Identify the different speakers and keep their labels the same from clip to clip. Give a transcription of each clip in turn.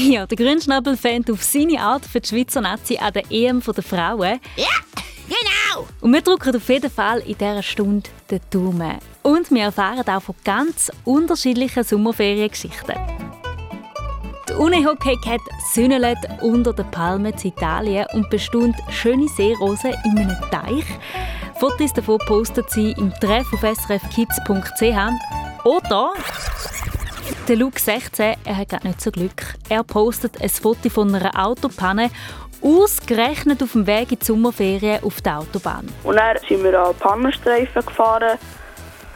Speaker 1: Ja, der Grünschnabel fängt auf seine Art für die Schweizer Nazi an der EM der Frauen.
Speaker 2: Ja, genau!
Speaker 1: Und wir drücken auf jeden Fall in dieser Stunde den Daumen. Und wir erfahren auch von ganz unterschiedlichen Sommerferiengeschichten. Die Unihockey hat Sünnelет unter den Palmen in Italien und bestund schöne Seerosen in einem Teich. Fotos davon postet sie im Treff auf srfkids.ch. Oder der Luke 16, er hat gerade nicht so Glück. Er postet ein Foto von einer Autopanne ausgerechnet auf dem Weg in die Sommerferien auf der Autobahn.
Speaker 3: Und dann sind wir an Pannenstreifen gefahren.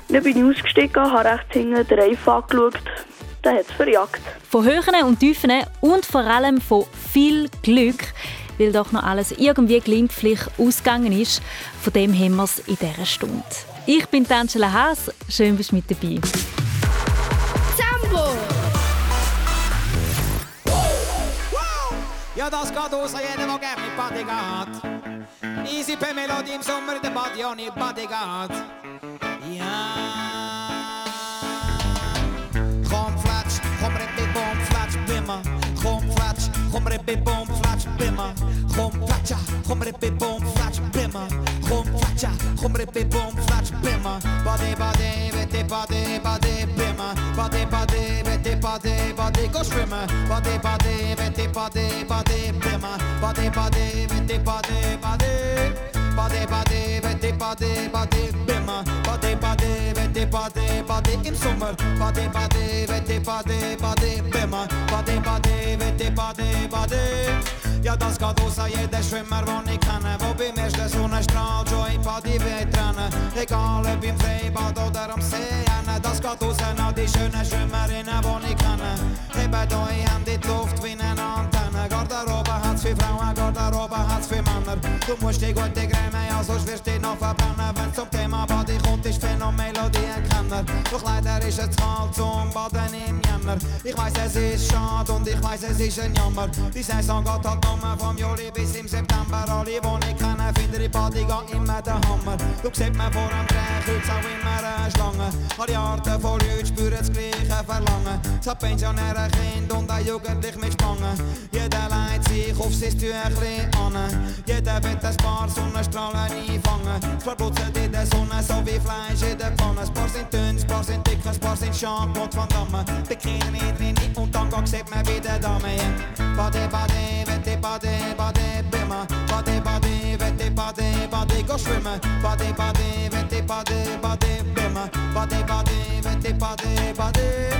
Speaker 3: Dann bin ich ausgestiegen, habe rechts hinten den Reifen angeschaut. Dann hat es verjagt.
Speaker 1: Von Höhen und Tiefen und vor allem von viel Glück, weil doch noch alles irgendwie glimpflich ausgegangen ist. Von dem haben wir es in dieser Stunde. Ich bin Angela Haas, schön bist du mit dabei.
Speaker 4: Sambo!
Speaker 5: Ja, geht aus an jeden, der gerne Party geht. Easy per Melodie im Sommer, der Party ohne Party geht. Ja. Komm, flatsch, komm, rippi, bom, flatsch, bimmer. Komm, flatsch, komm, rippi, bom, flatsch, bimmer. Komm, flatscha, komm, rippi, bom, flatsch, bimmer. Komm, flatscha, komm, rippi, bom, flatsch, bimmer. Body, body, bitte, body, body, bimmer. Body, body, bitte, body, body, go schwimmen. Body, body, bitte, body, body, bimmer. Body, body, bitte, body, body. Body, body, bitte, body, body, bimmer. Body, body, bitte, body, body im Sommer. Body, body, bitte, body, body, bimmer. Body, body, bitte, body, body. Ja, das geht aus an jeden Schwimmer, den ich kenne, wo beim ersten Sonnenstrahl schon in Body wegrennen. Egal ob im Freibad oder am See, das geht aus an die schönen Schwimmerinnen, die ich kenne. Hebt Hände in die Luft wie eine Antenne. Garderobe hat's für Frauen, Garderobe hat's für Männer. Du musst die gute Creme, ja, sonst wirst du noch verbrennen. Wenn's zum Thema Body kommt, ist Phänomen Melodiekenner. Doch leider ist es kalt zum Baden im Jänner. Ich weiss, es ist schade und ich weiss, es ist ein Jammer. Die Saison geht halt nur vom Juli bis im September. Alle, die ich kenne, finden Body geht immer der Hammer. Du siehst mir vor dem Drehkreuz auch immer eine Schlange. Alle Arten von Leuten spüren das gleiche Verlangen. So Pensionäre, Kind und ein Jugendlich mit Spangen. Jeder leitet sich auf sein Tüchlein an. Jeder will ein paar Sonnenstrahlen einfangen. Es verblutzelt in der Sonne, so wie Fleisch in der Pfanne. Ein paar sind dünn, ein paar sind dick, ein paar sind Jean-Claude Van Damme. Bikini, Trini und Tango sieht man wie der Dame. Bade, bade, wette, bade, bade, bimmer. Bade, bade, wette, bade, bade, go schwimmen. Bade, bade, wette, bade, bade, bimmer. Bade, bade, wette, bade, bade.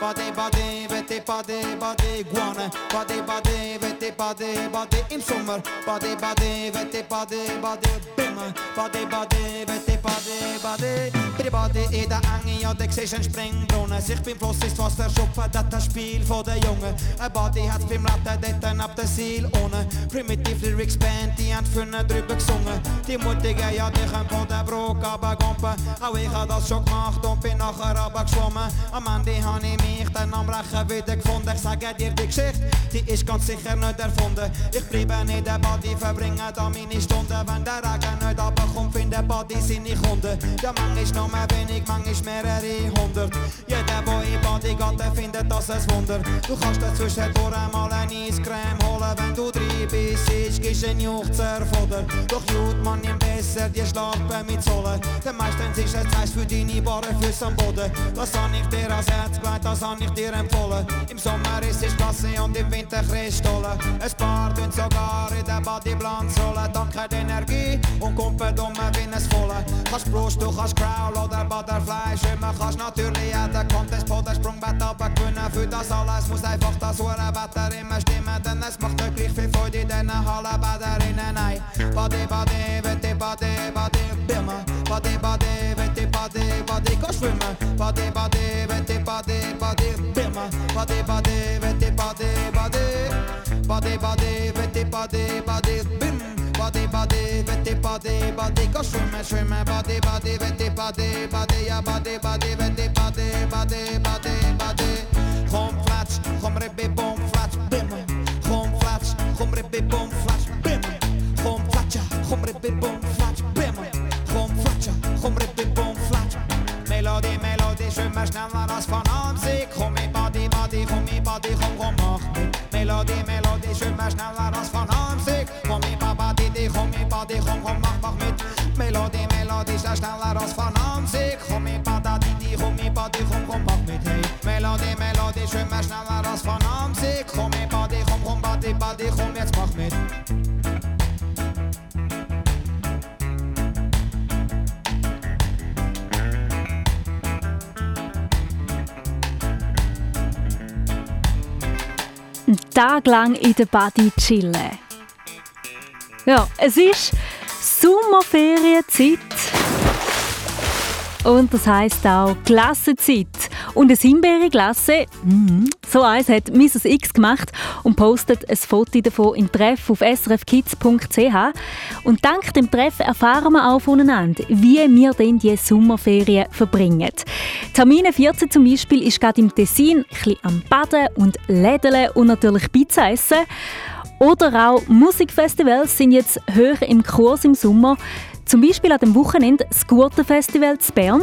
Speaker 5: Bade, bade, wette, bade, bade, guane. Bade, bade, wette, bade, bade, im Sommer. Bade, bade, wette, bade, bade, bimmer. Bade, bade, wette, bade, bade. Bei Bade in der Enge, ja, da siehst du einen Springbrunnen. Sich beim Fluss ist Wasser schupfen, das das Spiel von der Jungen. Ein Body hat's beim Latte, dort ab der Seil ohne. Primitive Lyrics Band, die haben vorne drüber gesungen. Die ja, die können von der Brücke runtergumpen. Auch ich hab das schon gemacht und bin nachher runtergeschwommen. Am Ende hab ich mich dann am Rechen wieder gefunden. Ich sage dir die Geschichte, die ist ganz sicher nicht erfunden. Ich bleibe in der Body, verbringe da meine Stunden. Wenn der Regen nicht runterkommt, finde Body seine Kunden. Der Mann ist noch mehr wenig, manchmal mehrere hundert. Jeder, der in Body geht, der findet das ein Wunder. Du kannst dazwischen einmal ein Eiscreme holen, wenn du drei bist, ist, gibst ein Juchzer Futter. Doch gut, man nimmt besser die Schlappe mit Zollen. Denn meistens ist es Zeit für deine Barren fürs am Boden. Das hab ich dir als Herz das hab ich dir empfohlen. Im Sommer ist es Klasse und im Winter Christstollen. Ein paar tun sogar in der Bodyplanz rollen. Dank hat Energie und kommt dumme wie es volle. Kannst Brust, du kannst Crowl oder Butterfly schwimmen. Kannst natürlich jeden Contest po der Sprungbett gewinnen. Für das alles muss einfach das Wetter immer stimmen. Denn es macht wirklich viel Freude in diesen Hallenbaderinnen. Nein, Body, Body, Wette, Body, Body, Bimmer. Body, Body, Wette, Body, Body, go schwimmen. Body, Body, Wette, Body, Body, Bimmer. Body, Body, Wette, Body, Body. Body, Body, Wette, Body, Body, Bim. Body, Body, Wette, Body, Body, go schwimmen, schwimmen. Body, Body, Wette, Body, Body, ja, Body, Body, Wette, Body, Body, Body, Body. Komm, flatsch, komm, ribbi, bom, flatsch, bimmer. Komm, flatsch, komm, ribbi, bom, flatsch, bimmer. Komm, flatscha, rebbe bom flać Bema, chom flacza, chom Melody, Melody, schön mal schnell war von Amsig Chom i badi, badi, chom i badi, chom chom mach Melody, Melody, schön mal schnell war das von Amsig Chom i baba, didi, chom badi, chom chom mach, mach mit badi,
Speaker 1: chom badi, chom badi, jetzt mach mit lang in der Body chillen. Ja, es ist Sommerferienzeit. Und das heisst auch Klassenzeit. Und eine Himbeere-Glasse, mm, so eins hat Mrs. X gemacht und postet ein Foto davon im Treff auf srfkids.ch. Und dank dem Treff erfahren wir auch voneinander, wie wir denn die Sommerferien verbringen. Termine 14 zum Beispiel ist gerade im Tessin ein am Baden und Lädeln und natürlich Pizza essen. Oder auch Musikfestivals sind jetzt höher im Kurs im Sommer. Zum Beispiel an dem Wochenende das Gurtenfestival zu Bern.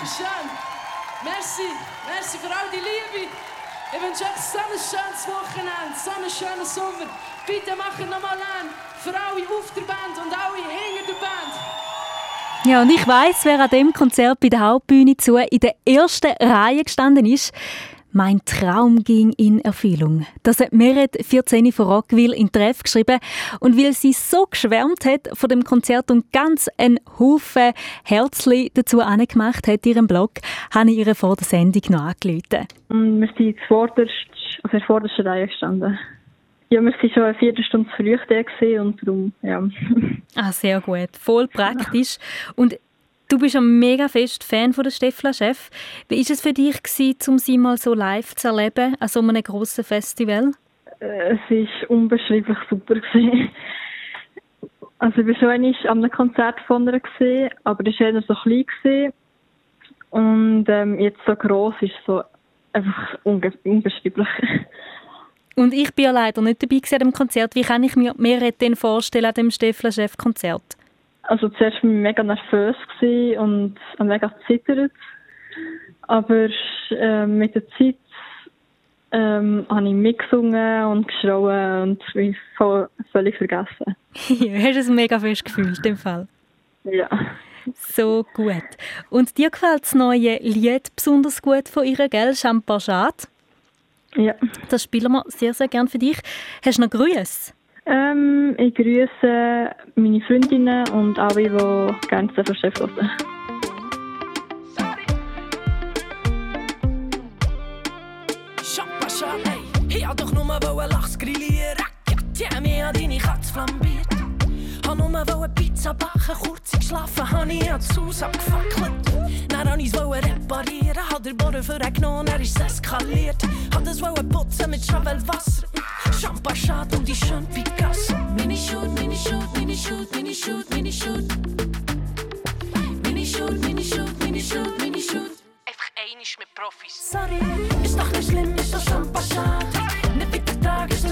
Speaker 2: Dankeschön. Merci. Merci für all die Liebe. Ich wünsche euch so ein schönes Wochenende, so einen schönen Sommer. Bitte macht nochmal an für alle auf der Band und alle hinter der Band.
Speaker 1: Ja, und ich weiß, wer an dem Konzert bei der Hauptbühne zu in der ersten Reihe gestanden ist. Mein Traum ging in Erfüllung. Das hat Meret 14 von Rockville in Treff geschrieben. Und weil sie so geschwärmt hat von dem Konzert und ganz einen Haufen Herzli dazu angemacht hat, ihrem Blog, habe ich ihr vor der Sendung noch angerufen.
Speaker 4: Und wir sind zuvorderst, in der vordersten Reihe gestanden. Ja, wir waren schon eine Viertelstunde zu früh da und darum, ja.
Speaker 1: Ah, sehr gut. Voll praktisch. Und du bist ein mega fest Fan von der Steffla Chef. Wie war es für dich, gewesen, um sie mal so live zu erleben, an so einem grossen Festival?
Speaker 4: Äh, Es war unbeschreiblich super. Gewesen. Also ich war schon einmal an einem Konzert von ihr, gewesen, aber das war eher so klein. Gewesen. Und ähm, jetzt so gross ist so einfach unbeschreiblich.
Speaker 1: Und ich bin ja leider nicht dabei gewesen an dem Konzert. Wie kann ich mir mehr denn vorstellen an dem Steffla Chef Konzert?
Speaker 4: Also zuerst war ich mega nervös und mega gezittert. Aber ähm, mit der Zeit ähm, habe ich mitgesungen und geschrauen und mich voll, völlig vergessen.
Speaker 1: ja, hast du es mega fest gefühlt, in dem Fall?
Speaker 4: Ja.
Speaker 1: So gut. Und dir gefällt das neue Lied besonders gut von ihr, gell? Champagade.
Speaker 4: Ja.
Speaker 1: Das spielen wir sehr, sehr gern für dich. Hast du noch Grüße?
Speaker 4: Ähm, ich grüße meine Freundinnen und alle, die gerne zu Chef hören.
Speaker 6: Ich hab doch nur wollen Lachs grillieren. Haben mir an deine Pizza backen, kurz geschlafen, hab ich an das Haus abgefackelt. Dann hab ich's wollen reparieren, hab der Boden für ihn genommen, er ist eskaliert. Hab das wollen putzen mit Schravelwasser. Champagner und die schön Picasso. Mini Shoot, Mini Shoot, Mini Shoot, Mini Shoot, Mini Shoot. Mini Shoot, Mini Shoot, Mini Shoot, Mini Shoot. Einfach einisch mit Profis. Sorry, ist doch nicht schlimm, ist doch. Nicht wie der Tag, ist doch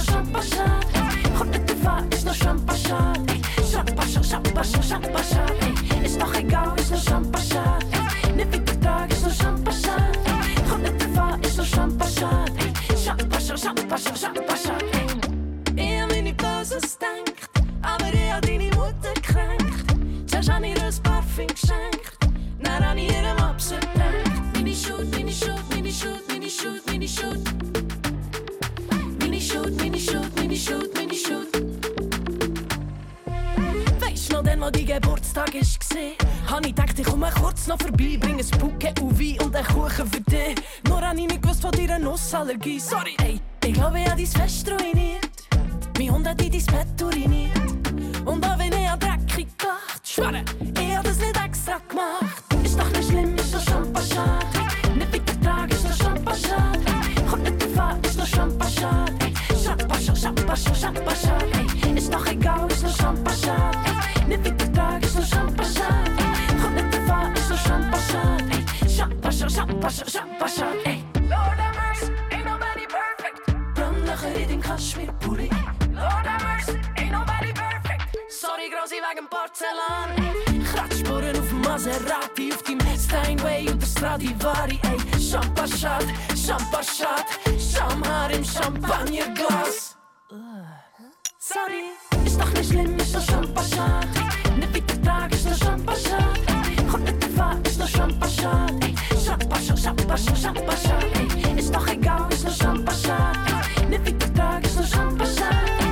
Speaker 6: nicht drauf an, ist noch. Champagner, Champagner, Champagner. ey. Ist doch egal, ist noch Champagner. Wo dein Geburtstag ist gesehen, hab ich gedacht, ich komme kurz noch vorbei, bring ein Bouquet und Wein und einen Kuchen für dich. Nur hab ich nicht gewusst von deiner Nussallergie. Sorry, ey, ich glaube, ich hab dein Fest ruiniert. Mein Hund hat in dein Bett uriniert. Und auch wenn ich an dreckig gedacht, schwöre, ich hab das nicht extra gemacht. Ist doch nicht schlimm, ist doch Champagner. Nicht wie der Tag, ist doch Champagner. Kommt nicht drauf an, ist doch Champagner. Champagner, Champagner, Champagner. ey. Ist doch egal, ist doch Champagner. Champagner, Champagner, Champagner. ey. Lord have mercy, ain't nobody perfect. in deinem Kaschmir-Pulli. Lord have mercy, ain't nobody perfect. Sorry, Grossi, wegen Porzellan. ey. Kratzspuren auf dem Maserati, auf deinem Steinway und der Stradivari. Ey, Champagshot, Champagshot, Schamhaar im Champagnerglas. Sorry, ist doch nicht schlimm, ist doch Champagshot. Nicht weiter tragen, ist doch Champagshot. Kommt nicht davon, ist doch Champagshot. Ey, Champagshot, Champagshot, Champagshot. Ey, ist doch egal, ist doch Champagshot. Ey, nicht weiter tragen, ist doch Champagshot.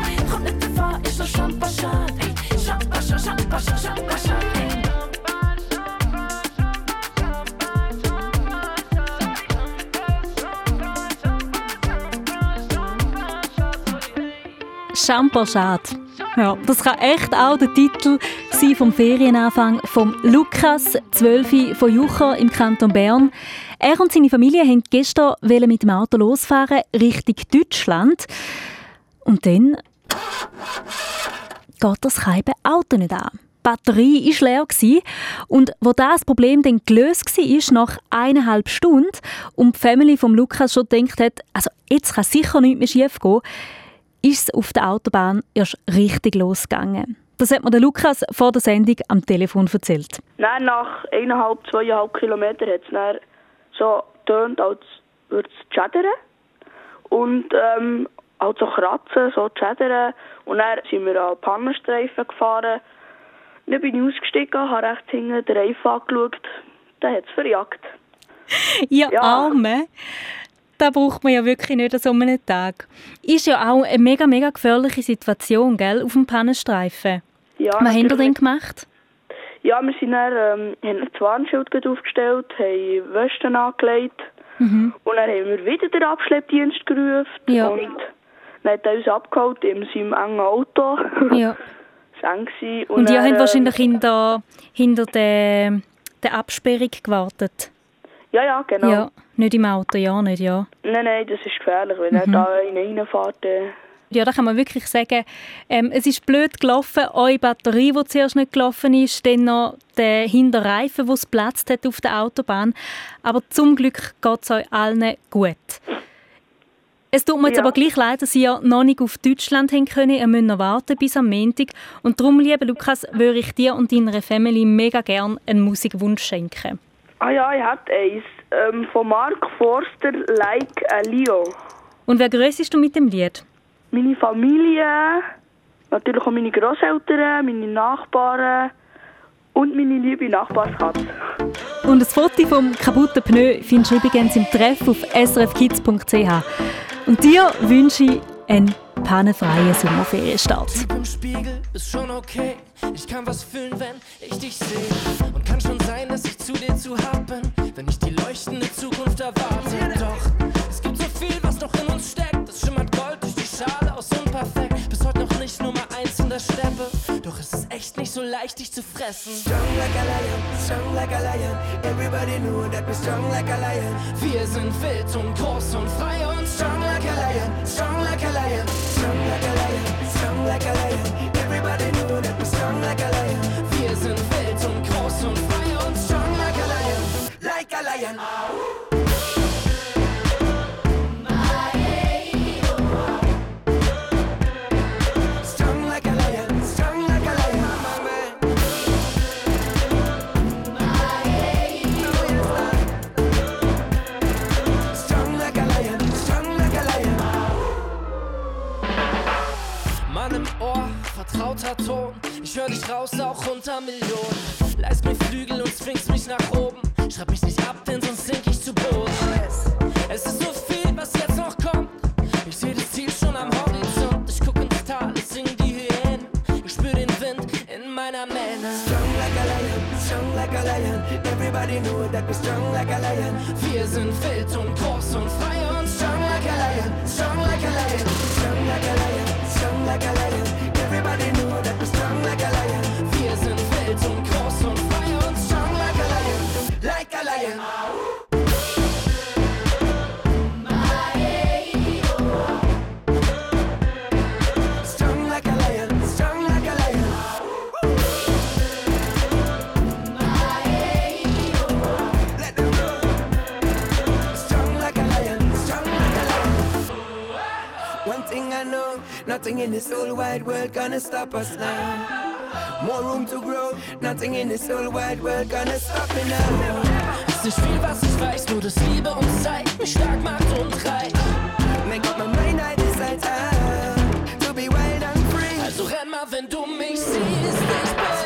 Speaker 6: Ey, kommt nicht davon, ist doch Champagshot. Ey, Champagshot, Champagshot, Champagshot. Ey.
Speaker 1: Champerschad. Ja, das kann echt auch der Titel sein vom Ferienanfang von Lukas, 12 von Jucher im Kanton Bern. Er und seine Familie wollten gestern mit dem Auto losfahren Richtung Deutschland. Und dann geht das Scheibe Auto nicht an. Die Batterie war leer und wo das Problem dann gelöst war, nach eineinhalb Stunden und die Family von Lukas schon gedacht hat, also jetzt kann sicher nichts mehr schief gehen, ist es auf der Autobahn erst richtig losgegangen. Das hat mir der Lukas vor der Sendung am Telefon erzählt.
Speaker 3: Nein, nach eineinhalb, zweieinhalb Kilometern hat es so getönt, als würde es schädern. Und ähm, halt so kratzen, so schädern. Und dann sind wir an Pannenstreifen gefahren. Dann bin ich ausgestiegen, habe rechts hinten den Reifen angeschaut. Dann hat es verjagt.
Speaker 1: Ihr
Speaker 3: Ja.
Speaker 1: Arme, das braucht man ja wirklich nicht an so einem Tag. Ist ja auch eine mega, mega gefährliche Situation, gell, auf dem Pannenstreifen.
Speaker 3: Ja,
Speaker 1: Was ihr
Speaker 3: natürlich.
Speaker 1: denn gemacht?
Speaker 3: Ja, wir sind dann, ähm, haben ein Warnschild aufgestellt, haben Westen angelegt. Und dann haben wir wieder den Abschleppdienst gerufen.
Speaker 1: Ja.
Speaker 3: Und dann hat er uns abgeholt in seinem engen Auto.
Speaker 1: Ja.
Speaker 3: Gewesen.
Speaker 1: Und ihr habt
Speaker 3: ähm,
Speaker 1: wahrscheinlich hinter, hinter der, der Absperrung gewartet.
Speaker 3: Ja, ja, genau.
Speaker 1: Ja, nicht im Auto, ja, nicht, ja.
Speaker 3: Nein, nein, das ist gefährlich, wenn er da rein reinfährt. Äh,
Speaker 1: Ja, da kann man wirklich sagen, ähm, es ist blöd gelaufen, eure Batterie, die zuerst nicht gelaufen ist, dann noch der Hinterreifen, der es platzt hat auf der Autobahn. Aber zum Glück geht es euch allen gut. Es tut mir jetzt
Speaker 3: Ja.
Speaker 1: aber gleich leid, dass ihr noch nicht auf Deutschland hin können. Ihr müsst noch warten bis am Montag. Und darum, lieber Lukas, würde ich dir und deiner Family mega gerne einen Musikwunsch schenken.
Speaker 3: Ah ja, ich hatte eins. Ähm, von Mark Forster, Like a Leo.
Speaker 1: Und wer grüßest du mit dem Lied?
Speaker 3: Meine Familie, natürlich auch meine Großeltern, meine Nachbarn und meine liebe Nachbarskatze.
Speaker 1: Und ein Foto vom kaputten Pneu findest du übrigens im Treff auf srfkids.ch. Und dir wünsche ich einen pannenfreien Sommerferienstart.
Speaker 6: Typ im Spiegel ist schon okay. Ich kann was fühlen, wenn ich dich sehe. Und kann schon sein, dass ich zu dir zu hart bin, leuchtende Zukunft erwarte. Doch es gibt so viel, was noch in uns steckt. Es schimmert Gold durch die Schale aus unperfekt. Bis heute noch nicht Nummer eins in der Steppe. Doch es ist echt nicht so leicht, dich zu fressen.
Speaker 7: Strong like a lion, strong like a lion. Everybody know that we're strong like a lion.
Speaker 6: Wir sind wild und groß und frei und
Speaker 7: Strong like a lion, strong like a lion. Strong like a lion, strong like a lion. Everybody know that we're strong like a lion. Lion.
Speaker 6: Mann im Ohr, vertrauter Ton. Ich hör dich raus, auch unter Millionen. Leist mir Flügel und zwingst mich nach oben. Schreib mich nicht denn sonst sink ich zu Boden. Es ist so viel, was jetzt noch kommt. Ich seh das Ziel schon am Horizont. Ich guck ins Tal, es singen die Hyänen. Ich spür den Wind in meiner Mähne.
Speaker 7: Strong like a lion, strong like a lion. Everybody know that we're strong like a lion.
Speaker 6: Wir sind wild und groß und frei und
Speaker 7: Strong like a lion, strong like a lion. Strong like a lion, strong like a lion. Everybody know Strong like a lion, strong like a lion. Strong like a lion, strong like a lion. One thing I know, nothing in this whole wide world gonna stop us now. More room to grow. Nothing in this whole wide world gonna stop me now.
Speaker 6: nicht viel, was ich weiß, nur dass Liebe und Zeit mich stark macht und
Speaker 7: reicht. Mein Gott, mein Meinheit ist als To be wild and free.
Speaker 6: Also renn mal, wenn du mich siehst, ich bin.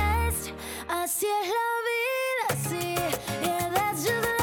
Speaker 8: Así es la vida, sí, yeah, that's just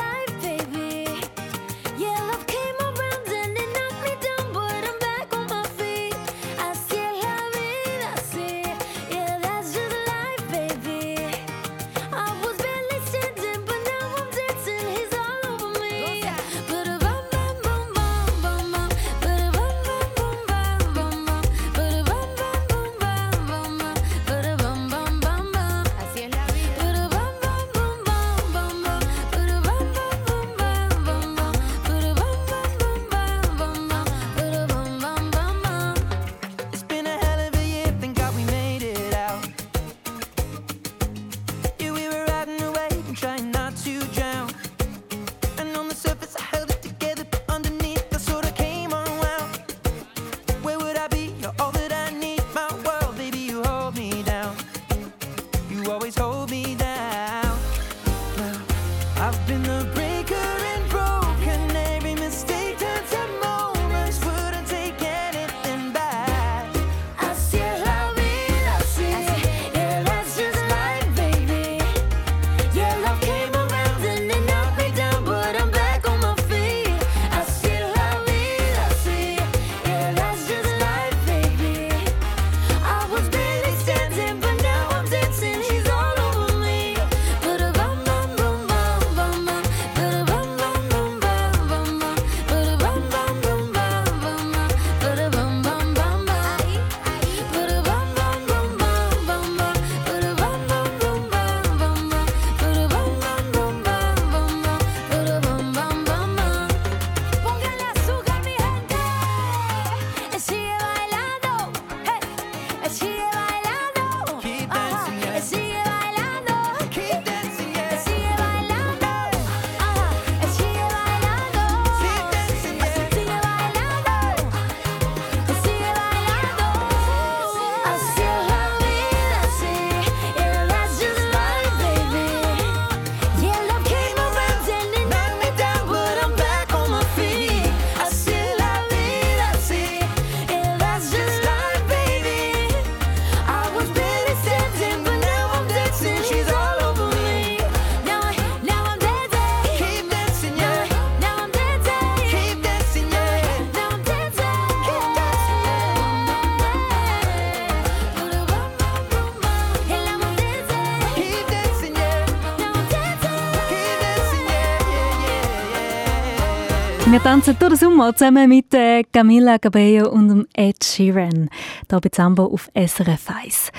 Speaker 1: tanzen durch den Sommer zusammen mit äh, Camilla Camila Cabello und Ed Sheeran. Hier bei Zambo auf SRF 1.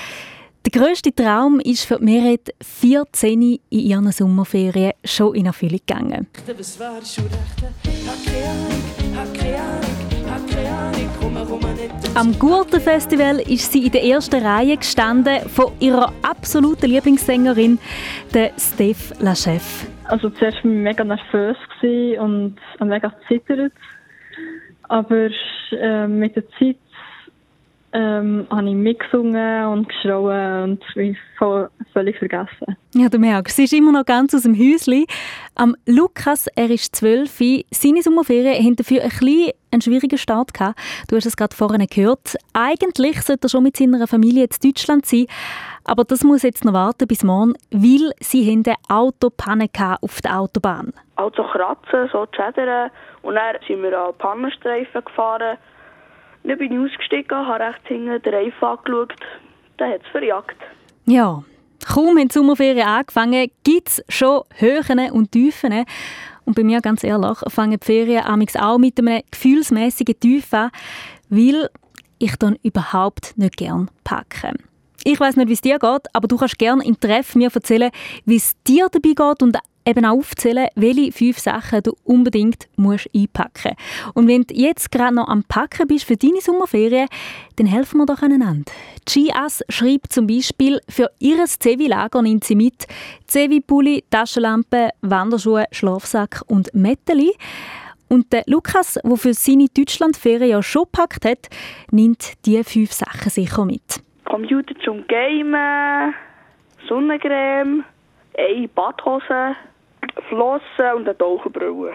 Speaker 1: Der grösste Traum ist für Meret 14 in ihren Sommerferien schon in Erfüllung gegangen.
Speaker 2: Was wärst du
Speaker 1: am Gurtenfestival ist sie in der ersten Reihe gestanden von ihrer absoluten Lieblingssängerin, der Steph Lachef.
Speaker 4: Also zuerst war ich mega nervös und mega zittert. Aber äh, mit der Zeit ähm, habe ich mitgesungen und geschrauen und mich voll, völlig vergessen.
Speaker 1: Ja, du merkst, sie ist immer noch ganz aus dem Häuschen. Am Lukas, er ist zwölf, seine Sommerferien haben dafür ein bisschen einen schwierigen Start gehabt. Du hast es gerade vorhin gehört. Eigentlich sollte er schon mit seiner Familie in Deutschland sein, aber das muss jetzt noch warten bis morgen, weil sie haben eine Autopanne auf der Autobahn.
Speaker 3: Also kratzen, so schädern und dann sind wir an Pannenstreifen gefahren dann bin ich ausgestiegen, habe rechts hinten den Reifen angeschaut. Dann hat es verjagt.
Speaker 1: Ja, kaum haben die Sommerferien angefangen, gibt es schon Höhen und Tiefen. Und bei mir, ganz ehrlich, fangen die Ferien auch mit einem gefühlsmäßigen Tief an, weil ich dann überhaupt nicht gern packe. Ich weiß nicht, wie es dir geht, aber du kannst gerne im Treff mir erzählen, wie es dir dabei geht und eben aufzählen, welche fünf Sachen du unbedingt musst einpacken musst. Und wenn du jetzt gerade noch am Packen bist für deine Sommerferien, dann helfen wir doch aneinander. Gias schreibt zum Beispiel, für ihr Zevi-Lager nimmt sie mit Zevi-Pulli, Taschenlampe, Wanderschuhe, Schlafsack und Metteli. Und der Lukas, der für seine Deutschlandferien ja schon gepackt hat, nimmt diese fünf Sachen sicher mit.
Speaker 3: Computer zum Gamen, Sonnencreme, eine Badhose, Flossen und eine Taucherbrille.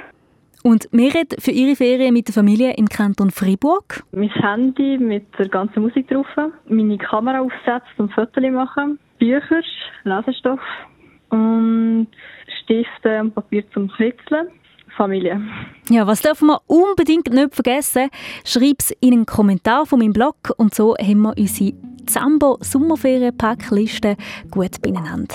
Speaker 1: Und Meret für ihre Ferien mit der Familie im Kanton Fribourg?
Speaker 4: Mein Handy mit der ganzen Musik drauf, meine Kamera aufsetzen zum Fotos machen, Bücher, Lesestoff und Stifte und Papier zum Kritzeln. Familie.
Speaker 1: Ja, was dürfen wir unbedingt nicht vergessen? Schreib es in einen Kommentar von meinem Blog und so haben wir unsere Zambo Sommerferien-Packliste gut beieinander.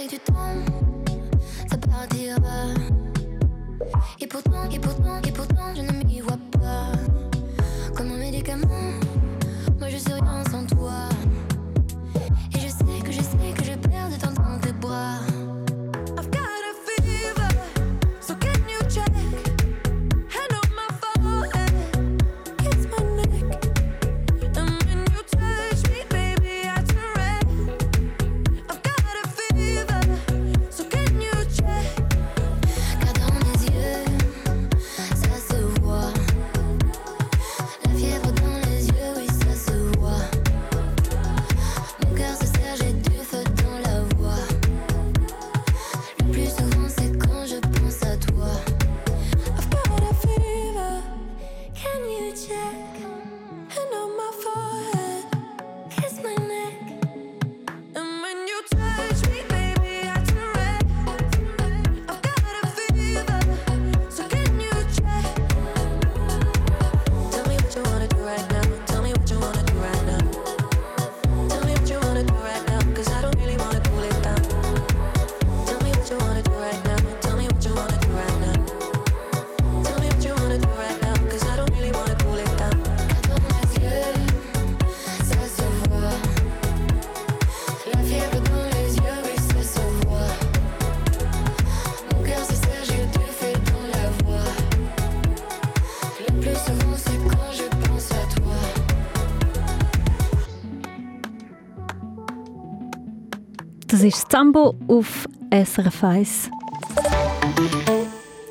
Speaker 8: Qu'avec du temps, ça partira. Et pourtant, et pourtant, et pourtant,
Speaker 1: Zambo auf SRF 1.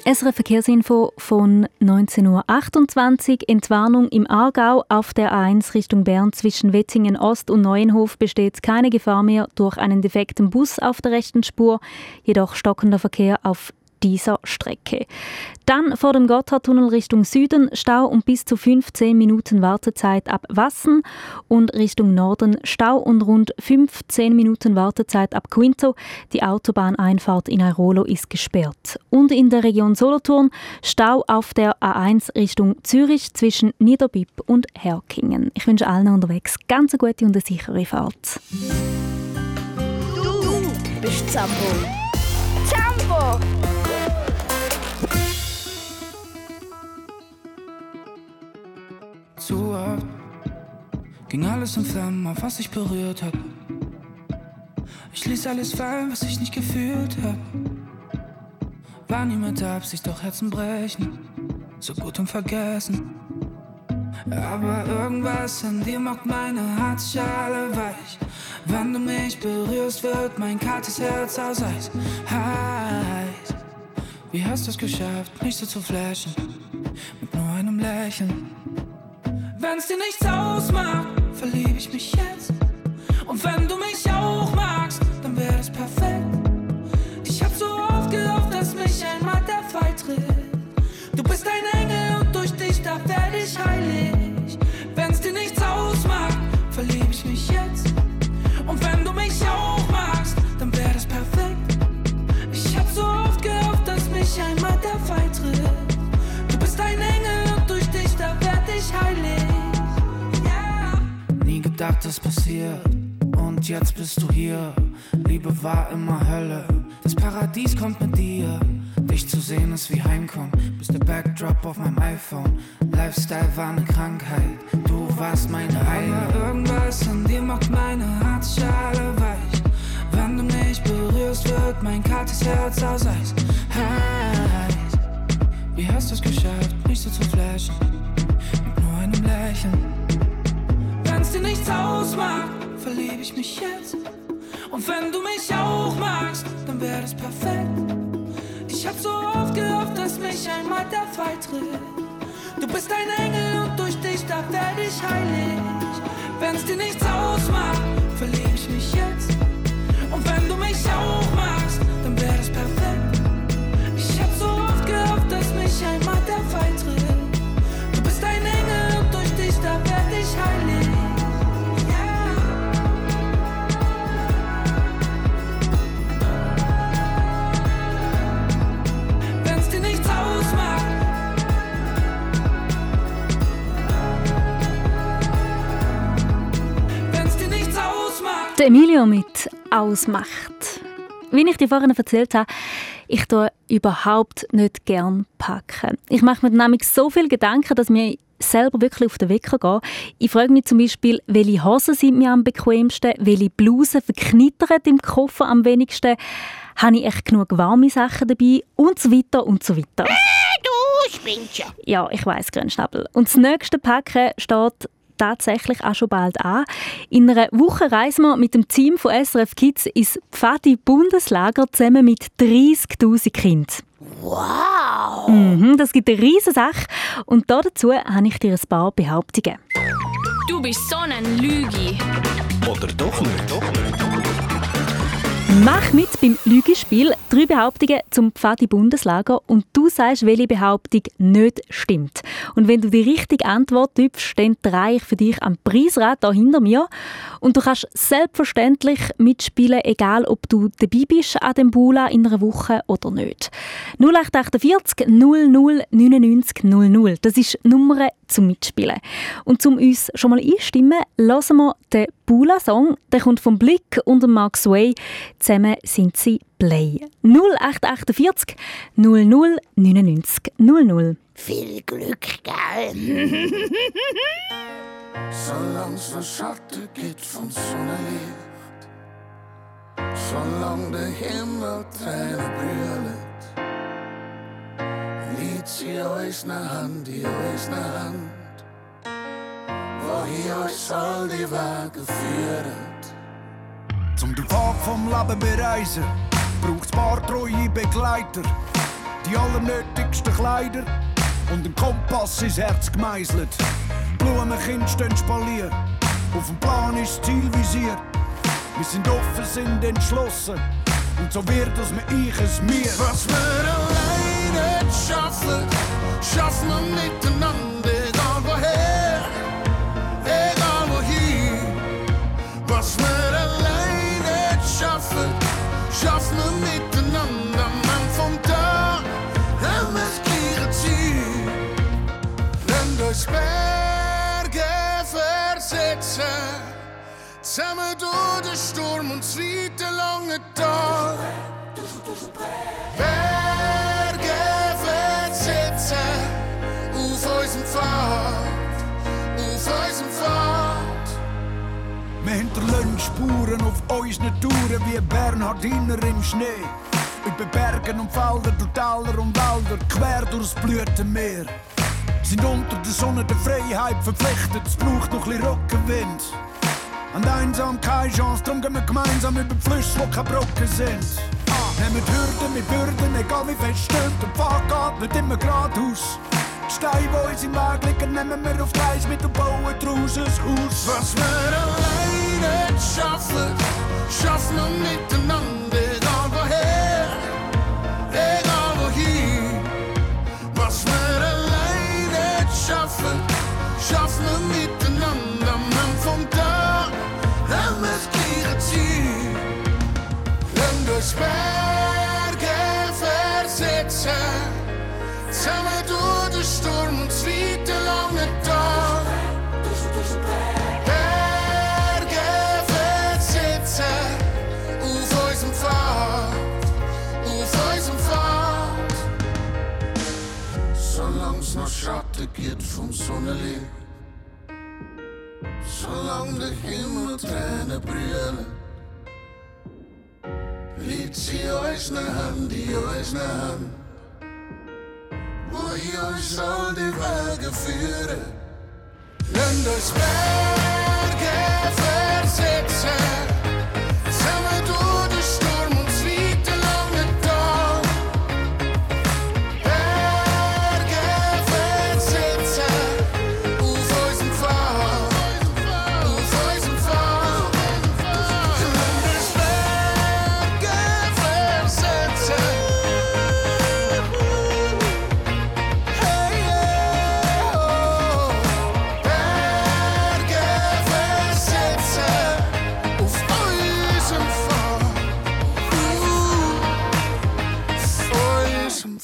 Speaker 1: SRF Verkehrsinfo von 19.28 Uhr. Entwarnung im Aargau auf der A1 Richtung Bern zwischen Wetzingen Ost und Neuenhof besteht keine Gefahr mehr durch einen defekten Bus auf der rechten Spur, jedoch stockender Verkehr auf dieser Strecke. Dann vor dem Gotthardtunnel Richtung Süden Stau und bis zu 15 Minuten Wartezeit ab Wassen und Richtung Norden Stau und rund 15 Minuten Wartezeit ab Quinto. Die Autobahneinfahrt in Airolo ist gesperrt. Und in der Region Solothurn Stau auf der A1 Richtung Zürich zwischen Niederbipp und Herkingen. Ich wünsche allen unterwegs ganz eine gute und eine sichere Fahrt.
Speaker 9: Du
Speaker 10: bist Zambo. Zambo!
Speaker 9: Zu oft ging alles in Flammen, auf was ich berührt hab. Ich ließ alles fallen, was ich nicht gefühlt hab. War niemand da, Absicht, doch Herzen brechen. So gut und vergessen. Aber irgendwas an dir macht meine Herzschale weich. Wenn du mich berührst, wird mein kaltes Herz aus Eis. Heiß. Wie hast du es geschafft, mich so zu flashen? Mit nur einem Lächeln. Wenn's dir nichts ausmacht, verlieb ich mich jetzt. Und wenn du mich auch magst, dann wär das perfekt. Ich hab so oft gehofft, dass mich einmal der Fall trifft. Du bist ein Engel und durch dich, da werd ich heilig. Wenn's dir nichts ausmacht, verlieb ich mich jetzt. Und wenn du mich auch magst, dann wär das perfekt. Ich hab so oft gehofft, dass mich einmal der Fall trifft. Du bist ein Engel und durch dich, da werd ich heilig. Gedacht, das passiert. Und jetzt bist du hier. Liebe war immer Hölle. Das Paradies kommt mit dir. Dich zu sehen ist wie Heimkommen. Bist der Backdrop auf meinem iPhone. Lifestyle war eine Krankheit. Du warst meine Heimat. Irgendwas an dir macht meine Herzschale weich. Wenn du mich berührst, wird mein kaltes Herz aus Eis. Heiß. Wie hast du es geschafft, mich so zu flashen? Mit nur einem Lächeln. Wenn's dir nichts ausmacht, verlieb ich mich jetzt. Und wenn du mich auch magst, dann wär das perfekt. Ich hab so oft gehofft, dass mich einmal der Fall trifft. Du bist ein Engel und durch dich, da werd ich heilig. Wenn's dir nichts ausmacht, verlieb ich mich jetzt. Und wenn du mich auch magst, Der
Speaker 1: Emilio mit Ausmacht. Wie ich dir vorhin erzählt habe, ich tue überhaupt nicht gern packen. Ich mache mir nämlich so viel Gedanken, dass mir selber wirklich auf den Wecker gehe. Ich frage mich zum Beispiel, welche Hosen sind mir am bequemsten, welche Blusen verknittern im Koffer am wenigsten, habe ich echt genug warme Sachen dabei und so weiter und so weiter.
Speaker 11: Du spinnst ja.
Speaker 1: Ja, ich weiß, Grünschnabel. Und das nächste Packen steht tatsächlich auch schon bald an. In einer Woche reisen wir mit dem Team von SRF Kids ins Pfadi Bundeslager zusammen mit 30'000 Kindern.
Speaker 11: Wow!
Speaker 1: Mhm, das gibt eine riesige Sache. Und dazu habe ich dir ein paar Behauptungen.
Speaker 12: Du bist so ein Lügi.
Speaker 13: Oder doch nicht? Doch nicht.
Speaker 1: Mach mit beim Lügespiel. Drei Behauptungen zum Pfadi Bundeslager und du sagst, welche Behauptung nicht stimmt. Und wenn du die richtige Antwort gibst, dann drehe ich für dich am Preisrad hier hinter mir. Und du kannst selbstverständlich mitspielen, egal ob du dabei bist an dem Bula in einer Woche oder nicht. 0848 00 99 00. Das ist die Nummer zum Mitspielen. Und zum uns schon mal einstimmen, hören wir den Bula-Song. Der kommt vom Blick und dem Max Way. Zusammen sind sie Play. 0848 00 99 00.
Speaker 11: Viel Glück, gell?
Speaker 14: Solang's verschattet geht vom Sonnenlicht, solang der Himmel Tränen brüllt, liegt sie euch ne Hand, die euch ne Hand, wo ihr euch soll die Wege führen.
Speaker 15: Zum den Pfad vom Leben bereisen, braucht's paar treue Begleiter, die allernötigsten Kleider und ein Kompass ins Herz gemeißelt. Blumenkind stehen spaliert, auf dem Plan ist das Ziel visiert. Wir sind offen, sind entschlossen und so wird es mit ich es mir.
Speaker 14: Was wir alleine schaffen, schaffen wir miteinander, Was wir alleine schaffen, schaffen wir miteinander, man Tag haben wir das gleiche Ziel. Wenn durch Berge versetzen, zusammen durch den Sturm und das weite lange Tag. Berge versetzen auf unserem Pfad, auf unserem Pfad.
Speaker 15: Wir hinterlassen Spuren auf unseren Touren wie Bernhardiner im Schnee. Über Bergen und Felder, durch Täler und Wälder, quer durchs Blütenmeer. Sind unter der Sonne der Freiheit verpflichtet, es braucht noch ein bisschen Rückenwind. An der Einsamkeit Chance, darum gehen wir gemeinsam über die Flüsse, die keine Brocken sind. Nehmen die Hürden mit Bürden, egal wie fest stimmt, der Pfad geht nicht immer geradeaus. Die Steine, die uns im Weg liegen, nehmen wir auf Reise mit und bauen draus ein Haus.
Speaker 14: Was wir alleine nicht schaffen, schaffen wir miteinander, egal woher, egal wohin. Was wir alleine nicht schaffen, schaffen wir miteinander, man vom Tag haben wir das gleiche Ziel. Wenn durchs Berge noch Schatten gibt vom Sonnenlicht, solang der Himmel Tränen brüllen, liegt sie uns ne Hand, in unsere Hand, wo ich uns all die Wege führen. Wenn das Berge versetzen,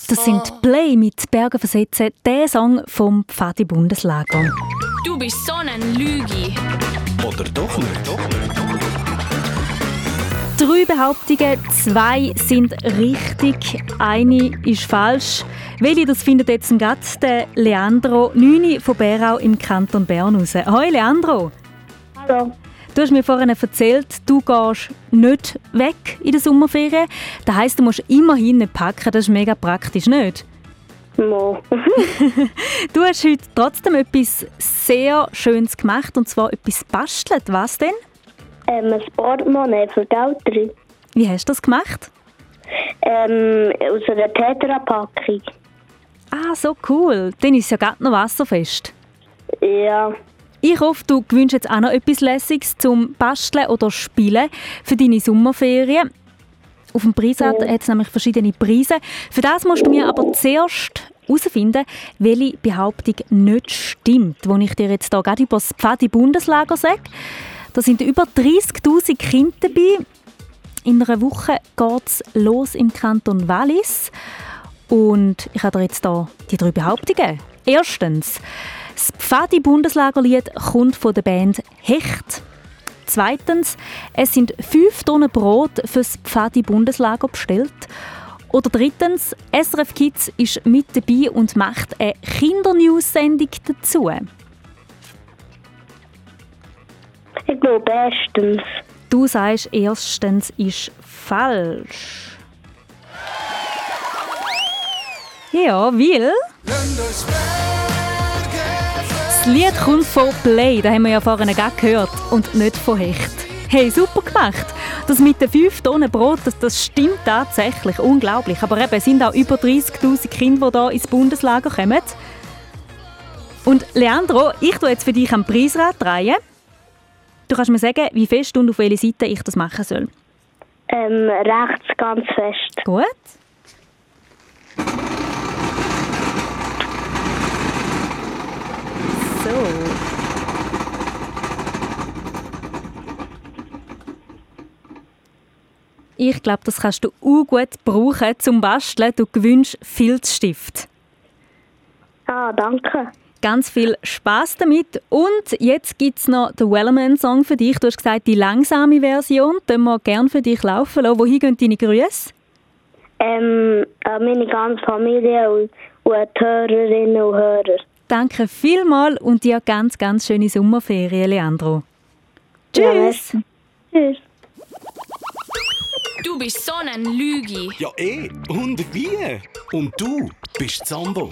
Speaker 14: Das
Speaker 1: sind Play mit Bergen versetzen, der Song vom Pfadi Bundeslager.
Speaker 12: Du bist so ein Lügi.
Speaker 13: Oder doch nicht?
Speaker 1: Drei Behauptungen, zwei sind richtig, eine ist falsch. Welche, das findet jetzt gerade der Leandro Nüni von Berau im Kanton Bern raus. Hoi Leandro!
Speaker 3: Hallo.
Speaker 1: Du hast mir vorhin erzählt, du gehst nicht weg in der Sommerferien. Das heisst, du musst immerhin nicht packen, das ist mega praktisch, nicht?
Speaker 3: Mo.
Speaker 1: Du hast heute trotzdem etwas sehr Schönes gemacht, und zwar etwas bastelt. Was denn?
Speaker 3: ähm, ein Portemonnaie für Geld drin.
Speaker 1: Wie hast du das gemacht?
Speaker 3: Ähm, aus einer Tetra-Packung.
Speaker 1: Ah, so cool. Dann ist ja gerade noch wasserfest.
Speaker 3: Ja.
Speaker 1: Ich hoffe, du gewünschst jetzt auch noch etwas Lässiges zum Basteln oder Spielen für deine Sommerferien. Auf dem Preisrad hat es nämlich verschiedene Preise. Für das musst du mir aber zuerst herausfinden, welche Behauptung nicht stimmt, die ich dir jetzt hier gerade über das Pfadi Bundeslager sage. Da sind über 30'000 Kinder dabei. In einer Woche geht es los im Kanton Wallis. Und ich habe dir jetzt hier die drei Behauptungen. Erstens, das Pfadi Bundeslagerlied kommt von der Band Hecht. Zweitens, es sind fünf Tonnen Brot fürs Pfadi Bundeslager bestellt. Oder drittens, SRF Kids ist mit dabei und macht eine Kindernews-Sendung dazu.
Speaker 3: Ich glaube erstens.
Speaker 1: Du sagst, erstens ist falsch. Ja, weil das Lied kommt von Play, das haben wir ja vorhin gerade gehört, und nicht von Hecht. Hey, super gemacht. Das mit den 5 Tonnen Brot, das, das stimmt tatsächlich, unglaublich. Aber eben, es sind auch über 30'000 Kinder, die hier ins Bundeslager kommen. Und Leandro, ich tue jetzt für dich am Preisrad drehen. Du kannst mir sagen, wie fest und auf welche Seite ich das machen soll.
Speaker 3: Ähm, rechts ganz fest.
Speaker 1: Gut. So. Ich glaube, das kannst du auch gut brauchen zum Basteln. Du gewünscht Filzstift.
Speaker 3: Ah, danke.
Speaker 1: ganz viel Spaß damit. Und jetzt gibt es noch den Wellerman-Song für dich. Du hast gesagt, die langsame Version. Den wir gerne für dich laufen lassen. Wohin gehen deine Grüße?
Speaker 16: Ähm, meine ganze Familie und, und Hörerinnen und Hörer.
Speaker 1: Danke vielmals und dir ganz, ganz schöne Sommerferien, Leandro. Tschüss!
Speaker 16: Ja, Tschüss!
Speaker 12: Du bist so ein Lügi.
Speaker 13: Ja, eh. Und wie? Und du bist Zambo.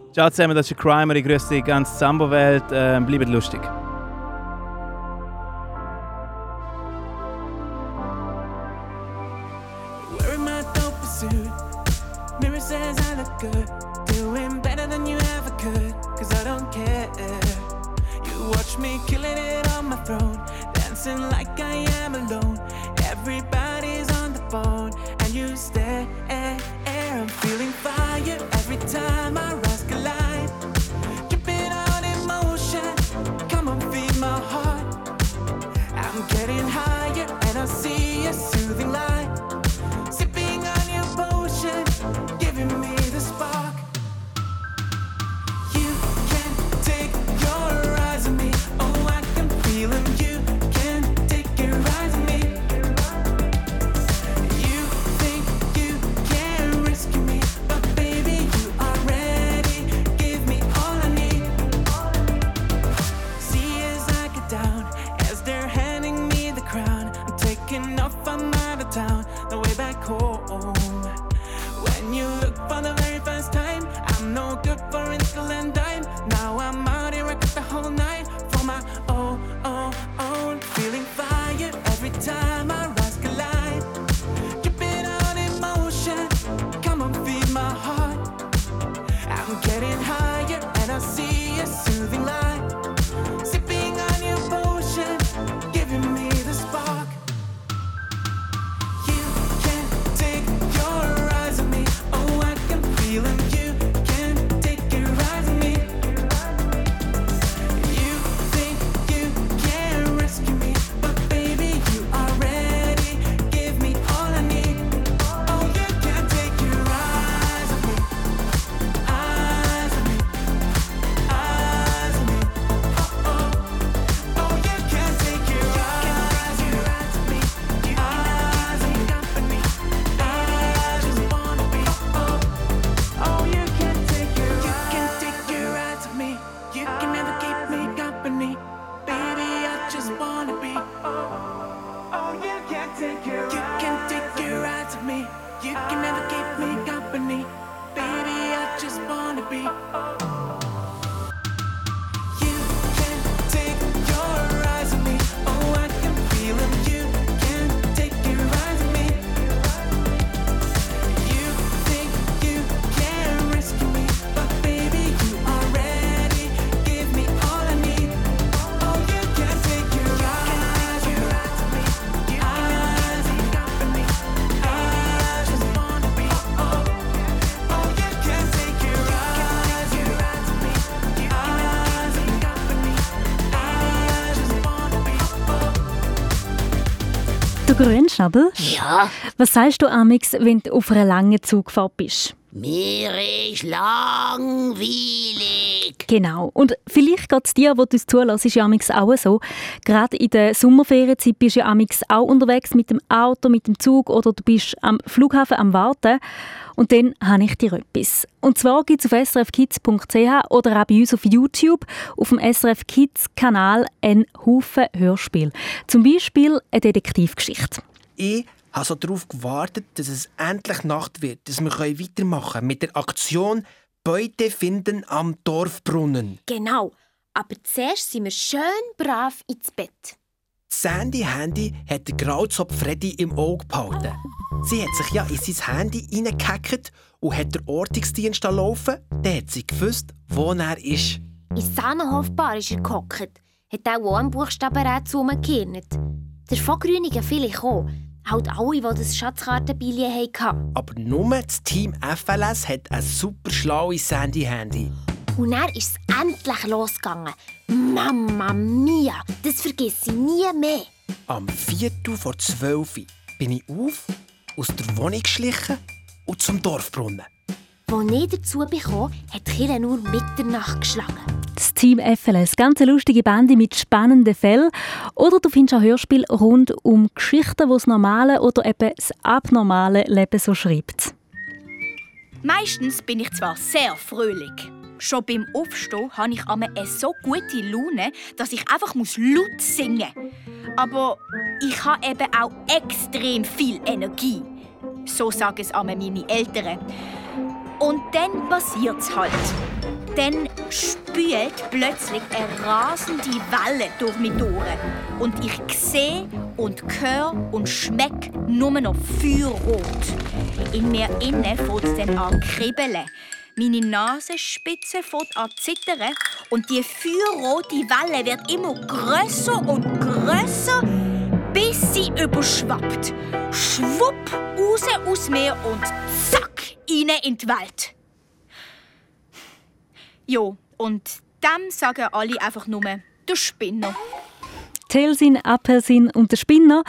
Speaker 17: Ciao zusammen, das ist Crimer. Ich grüße die ganze Sambo-Welt. Ähm, bleibt lustig.
Speaker 1: Grünschnabel?
Speaker 11: Ja?
Speaker 1: Was sagst du, Amix, wenn du auf einer langen Zugfahrt bist?
Speaker 11: Mir ist langweilig.
Speaker 1: Genau. Und vielleicht geht es dir, wo du es zulässt, ist ja amix auch so. Gerade in der Sommerferienzeit bist du ja amix auch unterwegs mit dem Auto, mit dem Zug oder du bist am Flughafen am Warten. Und dann habe ich dir etwas. Und zwar gibt es auf srfkids.ch oder auch bei uns auf YouTube auf dem SRF Kids Kanal einen Haufen Hörspiel. Zum Beispiel eine Detektivgeschichte.
Speaker 18: Ich habe so darauf gewartet, dass es endlich Nacht wird, dass wir weitermachen können mit der Aktion Beute finden am Dorfbrunnen.
Speaker 19: Genau. Aber zuerst sind wir schön brav ins Bett.
Speaker 18: Sandy Handy hat der Grauzopf Freddy im Auge behalten. Sie hat sich ja in sein Handy reingehackt und hat den Ortungsdienst laufen. Dann hat sie gewusst, wo er ist.
Speaker 19: Ins Sahnenhofbar ist er gehockt. Hat auch am Buchstabenrät zugekehrt. Der von Grünigen vielleicht auch. Halt alle, die das Schatzkartenbillet hatten.
Speaker 18: Aber nur das Team FLS hat ein super schlaues Sandy-Handy.
Speaker 19: Und dann ist es endlich losgegangen. Mama mia, das vergesse ich nie mehr.
Speaker 18: Am Viertel vor zwölf bin ich auf, aus der Wohnung geschlichen und zum Dorfbrunnen.
Speaker 19: Als ich dazu bekam, hat Kirche nur Mitternacht geschlagen.
Speaker 1: Das Team FLS, ganz eine lustige Bande mit spannenden Fällen. Oder du findest auch Hörspiel rund um Geschichten, die das normale oder eben das abnormale Leben so schreibt.
Speaker 20: Meistens bin ich zwar sehr fröhlich. Schon beim Aufstehen habe ich eine so gute Laune, dass ich einfach laut singen muss. Aber ich habe eben auch extrem viel Energie. So sagen es meine Eltern. Und dann passiert es halt. Dann spült plötzlich eine rasende Welle durch mich durch. Und ich sehe und höre und schmecke nur noch Feuerrot. In mir innen fängt es dann an kribbeln. Meine Nasenspitze fängt an zu zittern und die feuerrote Welle wird immer grösser und grösser, bis sie überschwappt. Schwupp, raus aus mir und zack, rein in die Welt. Jo, und dem sagen alle einfach nur der Spinner.
Speaker 1: Telsin, Appelsin und der Spinner.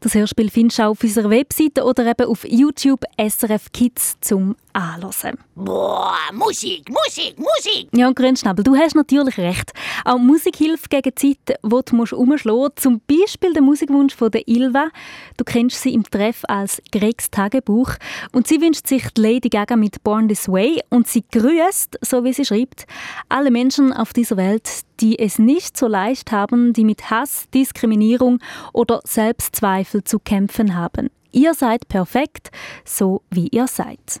Speaker 1: Das Hörspiel findest du auf unserer Webseite oder eben auf YouTube SRF Kids zum Anhören.
Speaker 11: Boah, Musik, Musik, Musik!
Speaker 1: Ja, Grünschnabel, du hast natürlich recht. Auch Musik hilft gegen die Zeit, wo du musst umschlagen musst. Zum Beispiel der Musikwunsch von der Ilva. Du kennst sie im Treff als Gregs Tagebuch. Und sie wünscht sich die Lady Gaga mit Born This Way. Und sie grüßt, so wie sie schreibt, alle Menschen auf dieser Welt, die es nicht so leicht haben, die mit Hass, Diskriminierung oder Selbstzweifel zu kämpfen haben. Ihr seid perfekt, so wie ihr seid.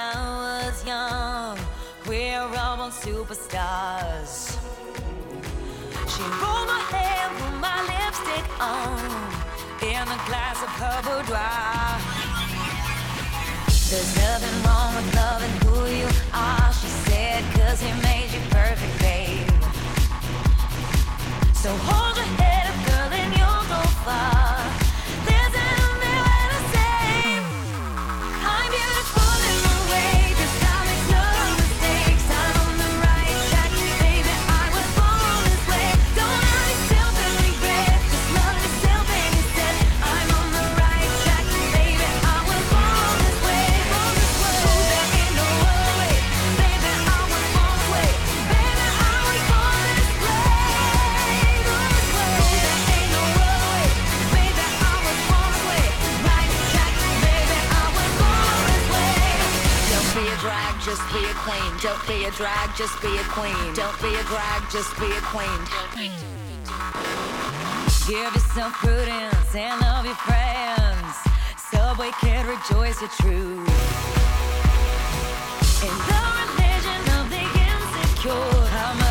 Speaker 21: superstars. She rolled my hair, put my lipstick on, in a glass of her boudoir. There's nothing wrong with loving who you are, she said, cause he made you perfect, babe. So hold your head just
Speaker 22: be a queen. Don't be a drag, just be a queen. Don't be a drag, just be a queen.
Speaker 21: Give yourself prudence and love your friends. Subway can rejoice your truth. In the religion of the insecure,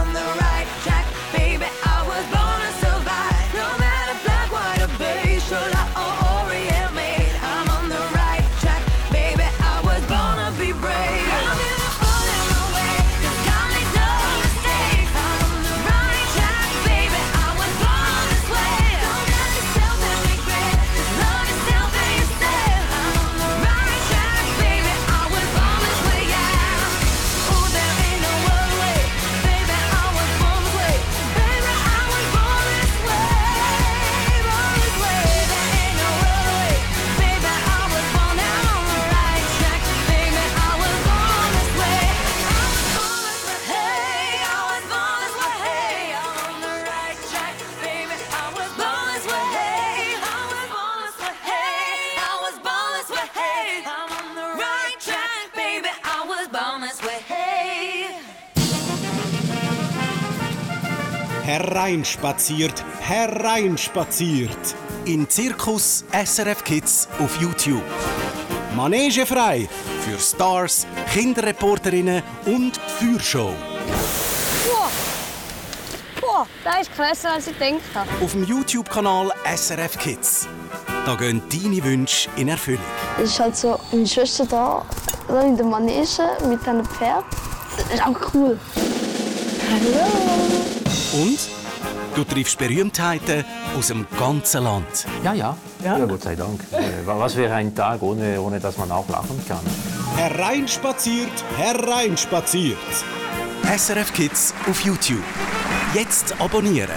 Speaker 13: Hereinspaziert, hereinspaziert. In Zirkus SRF Kids auf YouTube. Manege frei für Stars, Kinderreporterinnen und Feuershow.
Speaker 10: Boah! Boah, das ist krasser, als ich gedacht habe.
Speaker 13: Auf dem YouTube-Kanal SRF Kids. Da gehen deine Wünsche in Erfüllung.
Speaker 16: Es ist halt so, meine Schwester da, da in der Manege mit einem Pferd. Das ist auch cool. Hallo!
Speaker 13: Und du triffst Berühmtheiten aus dem ganzen Land.
Speaker 23: Ja, ja. Ja, Gott sei Dank. Äh, Was wäre ein Tag, ohne, ohne dass man auch lachen kann?
Speaker 13: Hereinspaziert, hereinspaziert. SRF Kids auf YouTube. Jetzt abonnieren.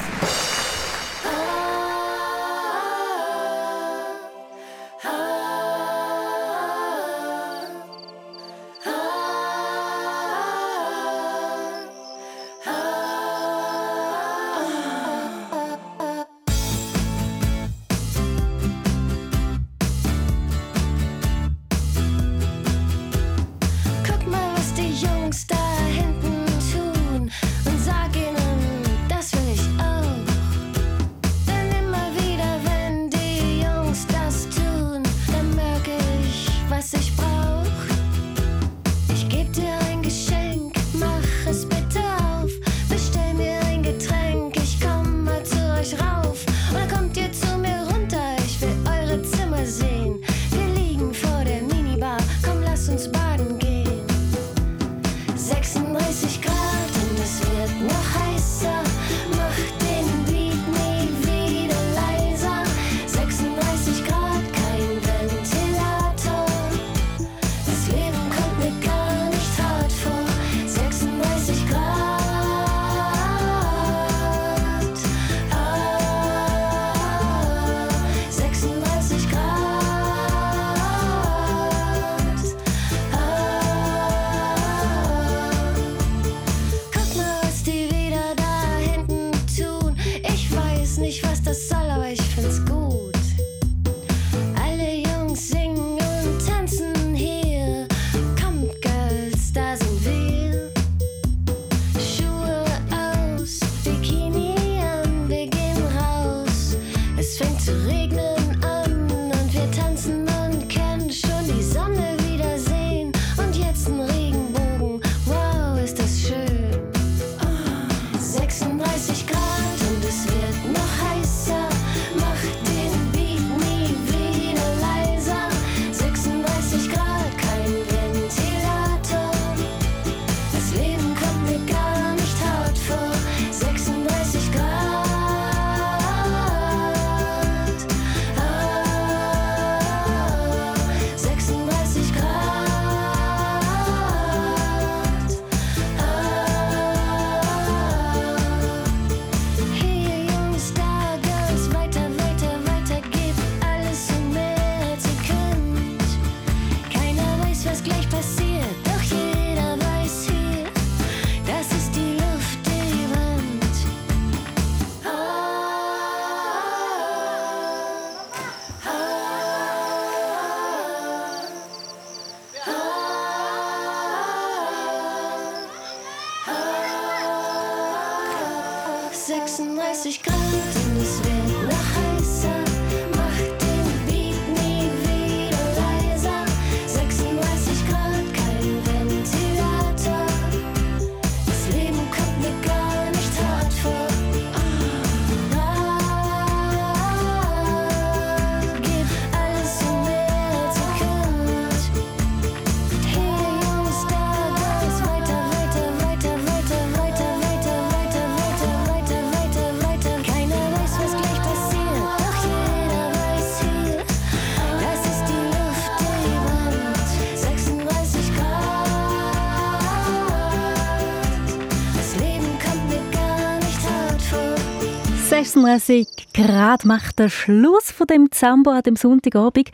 Speaker 1: 36 Grad macht der Schluss von dem Zambo an dem Sonntagabend.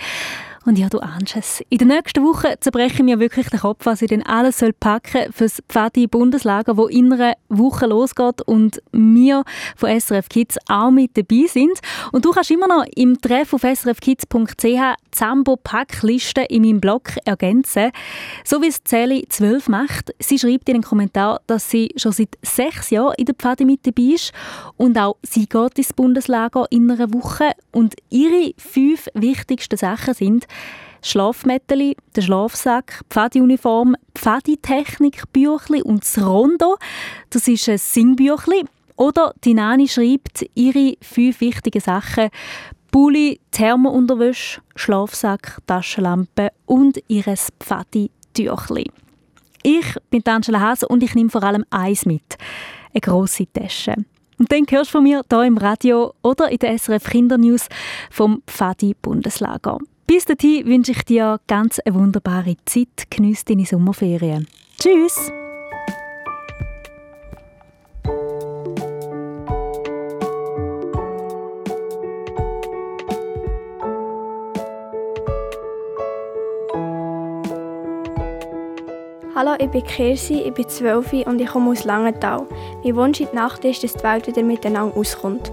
Speaker 1: Und ja, du ahnst es. In der nächsten Woche zerbreche ich mir wirklich den Kopf, was ich denn alles soll packen für das Pfadi-Bundeslager, wo in einer Woche losgeht und wir von SRF Kids auch mit dabei sind. Und du kannst immer noch im Treff auf srfkids.ch Zambo-Packliste in meinem Blog ergänzen. So wie es Sally 12 macht. Sie schreibt in den Kommentar, dass sie schon seit sechs Jahren in der Pfadi mit dabei ist und auch sie geht ins Bundeslager in einer Woche und ihre fünf wichtigsten Sachen sind Schlafmätteli, der Schlafsack, Pfadi-Uniform, Pfadi-Technik, Büchli und das Rondo. Das ist ein Singbüchli. Oder die Nani schreibt ihre fünf wichtigen Sachen Pulli, Thermounterwäsche, Schlafsack, Taschenlampe und ihres Pfadi-Tüchli. Ich bin Angela Hase und ich nehme vor allem eins mit. Eine grosse Tasche. Und dann hörst du von mir hier im Radio oder in der SRF Kindernews vom Pfadi Bundeslager. Bis dahin wünsche ich dir ganz eine wunderbare Zeit. Genieß deine Sommerferien. Tschüss!
Speaker 24: Hallo, ich bin Kirsi, ich bin 12 und ich komme aus Langenthal. Mein Wunsch in der Nacht ist, dass die Welt wieder miteinander auskommt.